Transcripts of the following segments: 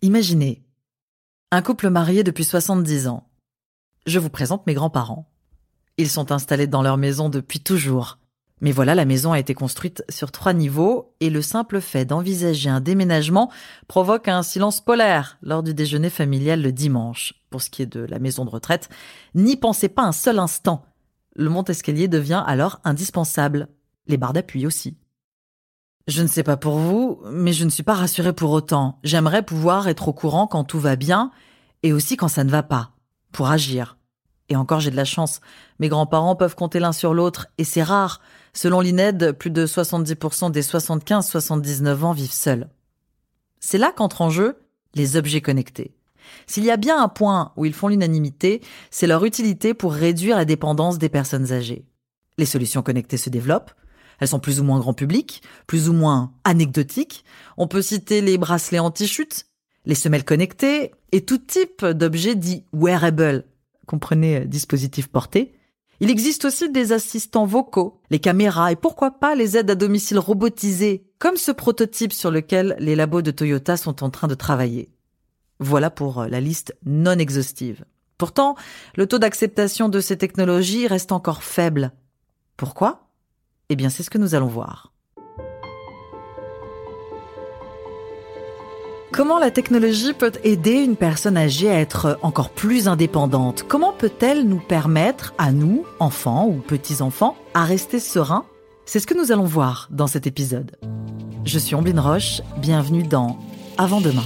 Imaginez, un couple marié depuis 70 ans. Je vous présente mes grands-parents. Ils sont installés dans leur maison depuis toujours. Mais voilà, la maison a été construite sur trois niveaux et le simple fait d'envisager un déménagement provoque un silence polaire lors du déjeuner familial le dimanche. Pour ce qui est de la maison de retraite, n'y pensez pas un seul instant. Le monte-escalier devient alors indispensable. Les barres d'appui aussi. Je ne sais pas pour vous, mais je ne suis pas rassurée pour autant. J'aimerais pouvoir être au courant quand tout va bien et aussi quand ça ne va pas, pour agir. Et encore j'ai de la chance, mes grands-parents peuvent compter l'un sur l'autre et c'est rare. Selon l'INED, plus de 70% des 75-79 ans vivent seuls. C'est là qu'entrent en jeu les objets connectés. S'il y a bien un point où ils font l'unanimité, c'est leur utilité pour réduire la dépendance des personnes âgées. Les solutions connectées se développent, elles sont plus ou moins grand public, plus ou moins anecdotiques. On peut citer les bracelets anti-chute, les semelles connectées et tout type d'objets dits wearable. Comprenez euh, dispositifs portés. Il existe aussi des assistants vocaux, les caméras et pourquoi pas les aides à domicile robotisées, comme ce prototype sur lequel les labos de Toyota sont en train de travailler. Voilà pour euh, la liste non exhaustive. Pourtant, le taux d'acceptation de ces technologies reste encore faible. Pourquoi? Eh bien, c'est ce que nous allons voir. Comment la technologie peut aider une personne âgée à être encore plus indépendante? Comment peut-elle nous permettre, à nous, enfants ou petits-enfants, à rester sereins? C'est ce que nous allons voir dans cet épisode. Je suis Ambline Roche, bienvenue dans Avant demain.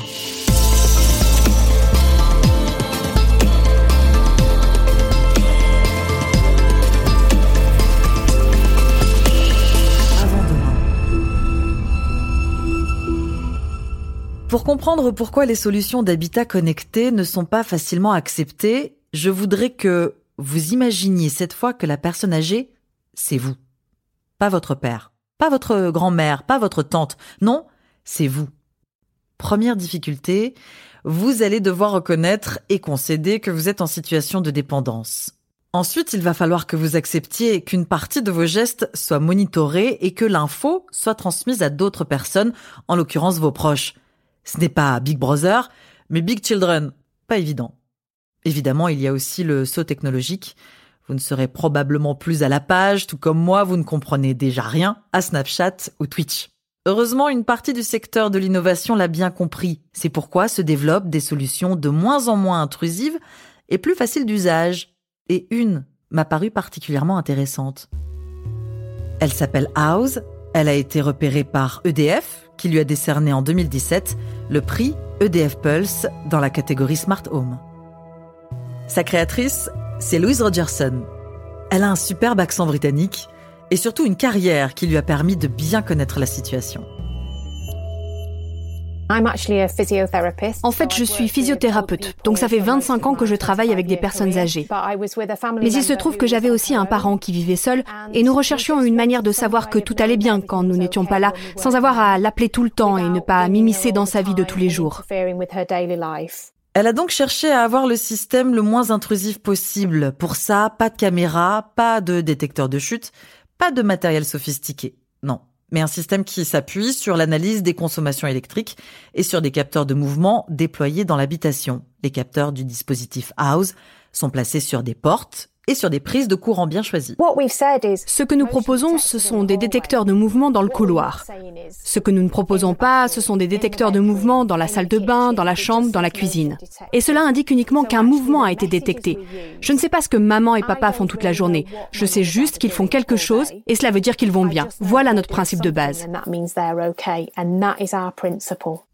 Pour comprendre pourquoi les solutions d'habitat connecté ne sont pas facilement acceptées, je voudrais que vous imaginiez cette fois que la personne âgée, c'est vous. Pas votre père, pas votre grand-mère, pas votre tante. Non, c'est vous. Première difficulté, vous allez devoir reconnaître et concéder que vous êtes en situation de dépendance. Ensuite, il va falloir que vous acceptiez qu'une partie de vos gestes soit monitorée et que l'info soit transmise à d'autres personnes, en l'occurrence vos proches. Ce n'est pas Big Brother, mais Big Children. Pas évident. Évidemment, il y a aussi le saut technologique. Vous ne serez probablement plus à la page, tout comme moi, vous ne comprenez déjà rien à Snapchat ou Twitch. Heureusement, une partie du secteur de l'innovation l'a bien compris. C'est pourquoi se développent des solutions de moins en moins intrusives et plus faciles d'usage. Et une m'a paru particulièrement intéressante. Elle s'appelle House, elle a été repérée par EDF, qui lui a décerné en 2017 le prix EDF Pulse dans la catégorie Smart Home. Sa créatrice, c'est Louise Rogerson. Elle a un superbe accent britannique et surtout une carrière qui lui a permis de bien connaître la situation. En fait, je suis physiothérapeute, donc ça fait 25 ans que je travaille avec des personnes âgées. Mais il se trouve que j'avais aussi un parent qui vivait seul et nous recherchions une manière de savoir que tout allait bien quand nous n'étions pas là, sans avoir à l'appeler tout le temps et ne pas m'immiscer dans sa vie de tous les jours. Elle a donc cherché à avoir le système le moins intrusif possible. Pour ça, pas de caméra, pas de détecteur de chute, pas de matériel sophistiqué. Non, mais un système qui s'appuie sur l'analyse des consommations électriques et sur des capteurs de mouvement déployés dans l'habitation. Les capteurs du dispositif House sont placés sur des portes et sur des prises de courant bien choisies. Ce que nous proposons, ce sont des détecteurs de mouvement dans le couloir. Ce que nous ne proposons pas, ce sont des détecteurs de mouvement dans la salle de bain, dans la chambre, dans la cuisine. Et cela indique uniquement qu'un mouvement a été détecté. Je ne sais pas ce que maman et papa font toute la journée. Je sais juste qu'ils font quelque chose et cela veut dire qu'ils vont bien. Voilà notre principe de base.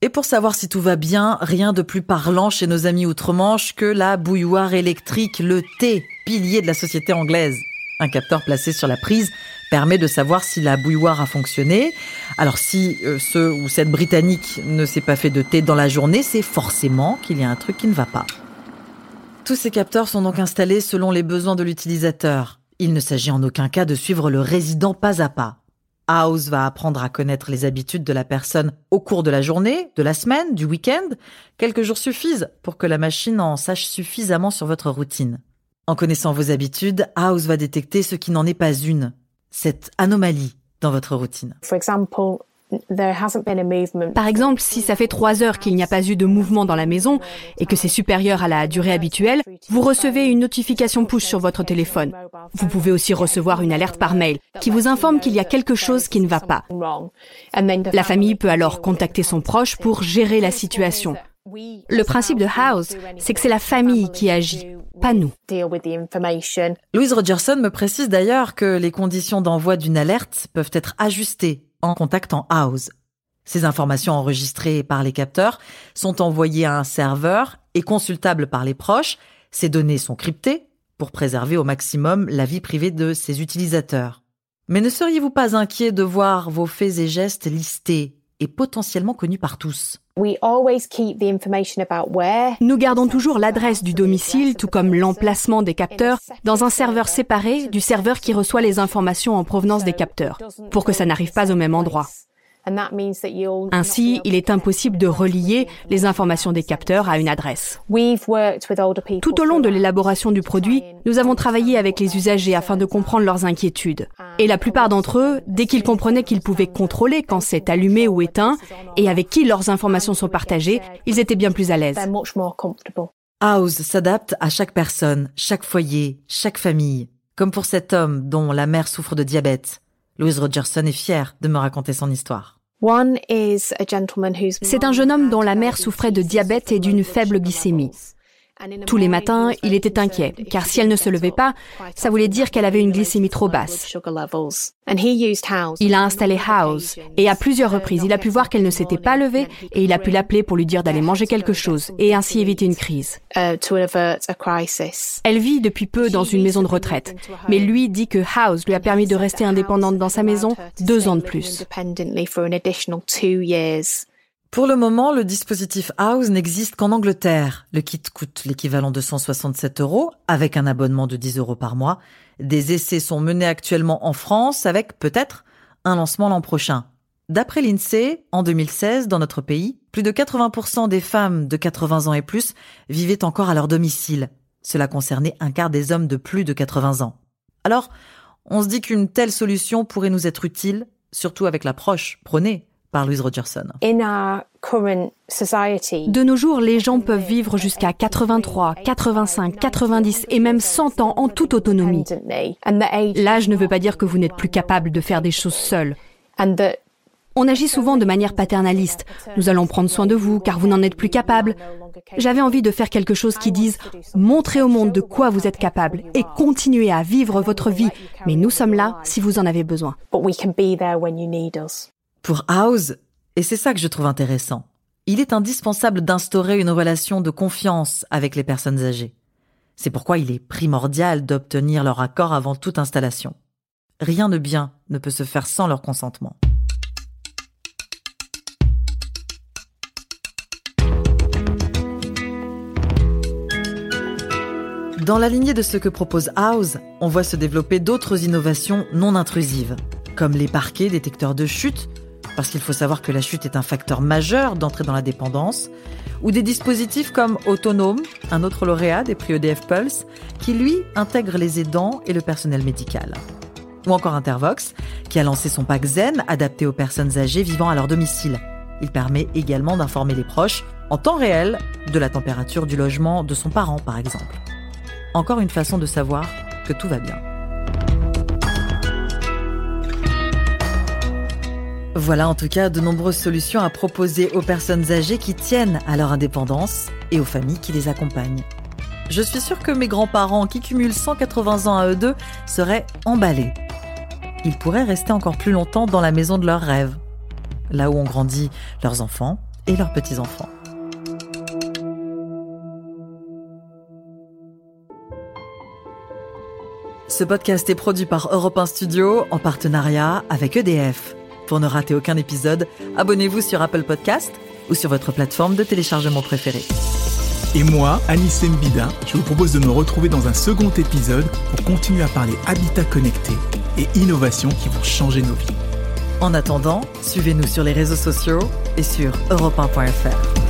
Et pour savoir si tout va bien, rien de plus parlant chez nos amis outre-Manche que la bouilloire électrique, le thé de la société anglaise. Un capteur placé sur la prise permet de savoir si la bouilloire a fonctionné. Alors si euh, ce ou cette britannique ne s'est pas fait de thé dans la journée, c'est forcément qu'il y a un truc qui ne va pas. Tous ces capteurs sont donc installés selon les besoins de l'utilisateur. Il ne s'agit en aucun cas de suivre le résident pas à pas. House va apprendre à connaître les habitudes de la personne au cours de la journée, de la semaine, du week-end. Quelques jours suffisent pour que la machine en sache suffisamment sur votre routine. En connaissant vos habitudes, House va détecter ce qui n'en est pas une, cette anomalie dans votre routine. Par exemple, si ça fait trois heures qu'il n'y a pas eu de mouvement dans la maison et que c'est supérieur à la durée habituelle, vous recevez une notification push sur votre téléphone. Vous pouvez aussi recevoir une alerte par mail qui vous informe qu'il y a quelque chose qui ne va pas. La famille peut alors contacter son proche pour gérer la situation. Le principe de House, c'est que c'est la famille qui agit, pas nous. Louise Rogerson me précise d'ailleurs que les conditions d'envoi d'une alerte peuvent être ajustées en contactant House. Ces informations enregistrées par les capteurs sont envoyées à un serveur et consultables par les proches. Ces données sont cryptées pour préserver au maximum la vie privée de ses utilisateurs. Mais ne seriez-vous pas inquiet de voir vos faits et gestes listés et potentiellement connus par tous Nous gardons toujours l'adresse du domicile, tout comme l'emplacement des capteurs, dans un serveur séparé du serveur qui reçoit les informations en provenance des capteurs, pour que ça n'arrive pas au même endroit. Ainsi, il est impossible de relier les informations des capteurs à une adresse. Tout au long de l'élaboration du produit, nous avons travaillé avec les usagers afin de comprendre leurs inquiétudes. Et la plupart d'entre eux, dès qu'ils comprenaient qu'ils pouvaient contrôler quand c'est allumé ou éteint et avec qui leurs informations sont partagées, ils étaient bien plus à l'aise. House s'adapte à chaque personne, chaque foyer, chaque famille. Comme pour cet homme dont la mère souffre de diabète. Louise Rogerson est fière de me raconter son histoire. C'est un jeune homme dont la mère souffrait de diabète et d'une faible glycémie. Tous les matins, il était inquiet, car si elle ne se levait pas, ça voulait dire qu'elle avait une glycémie trop basse. Il a installé House, et à plusieurs reprises, il a pu voir qu'elle ne s'était pas levée, et il a pu l'appeler pour lui dire d'aller manger quelque chose, et ainsi éviter une crise. Elle vit depuis peu dans une maison de retraite, mais lui dit que House lui a permis de rester indépendante dans sa maison deux ans de plus. Pour le moment, le dispositif House n'existe qu'en Angleterre. Le kit coûte l'équivalent de 167 euros, avec un abonnement de 10 euros par mois. Des essais sont menés actuellement en France, avec peut-être un lancement l'an prochain. D'après l'INSEE, en 2016, dans notre pays, plus de 80% des femmes de 80 ans et plus vivaient encore à leur domicile. Cela concernait un quart des hommes de plus de 80 ans. Alors, on se dit qu'une telle solution pourrait nous être utile, surtout avec l'approche prônée par Louise Rogerson. De nos jours, les gens peuvent vivre jusqu'à 83, 85, 90 et même 100 ans en toute autonomie. L'âge ne veut pas dire que vous n'êtes plus capable de faire des choses seul. On agit souvent de manière paternaliste. Nous allons prendre soin de vous car vous n'en êtes plus capable. J'avais envie de faire quelque chose qui dise montrez au monde de quoi vous êtes capable et continuez à vivre votre vie. Mais nous sommes là si vous en avez besoin. Pour House, et c'est ça que je trouve intéressant, il est indispensable d'instaurer une relation de confiance avec les personnes âgées. C'est pourquoi il est primordial d'obtenir leur accord avant toute installation. Rien de bien ne peut se faire sans leur consentement. Dans la lignée de ce que propose House, on voit se développer d'autres innovations non intrusives, comme les parquets détecteurs de chute parce qu'il faut savoir que la chute est un facteur majeur d'entrée dans la dépendance, ou des dispositifs comme Autonome, un autre lauréat des prix EDF Pulse, qui lui intègre les aidants et le personnel médical. Ou encore Intervox, qui a lancé son pack Zen adapté aux personnes âgées vivant à leur domicile. Il permet également d'informer les proches en temps réel de la température du logement de son parent, par exemple. Encore une façon de savoir que tout va bien. Voilà en tout cas de nombreuses solutions à proposer aux personnes âgées qui tiennent à leur indépendance et aux familles qui les accompagnent. Je suis sûre que mes grands-parents qui cumulent 180 ans à eux deux seraient emballés. Ils pourraient rester encore plus longtemps dans la maison de leurs rêves, là où ont grandi leurs enfants et leurs petits-enfants. Ce podcast est produit par Europe 1 Studio en partenariat avec EDF. Pour ne rater aucun épisode, abonnez-vous sur Apple Podcast ou sur votre plateforme de téléchargement préférée. Et moi, Anissé Mbida, je vous propose de me retrouver dans un second épisode pour continuer à parler habitat connecté et innovation qui vont changer nos vies. En attendant, suivez-nous sur les réseaux sociaux et sur europe1.fr.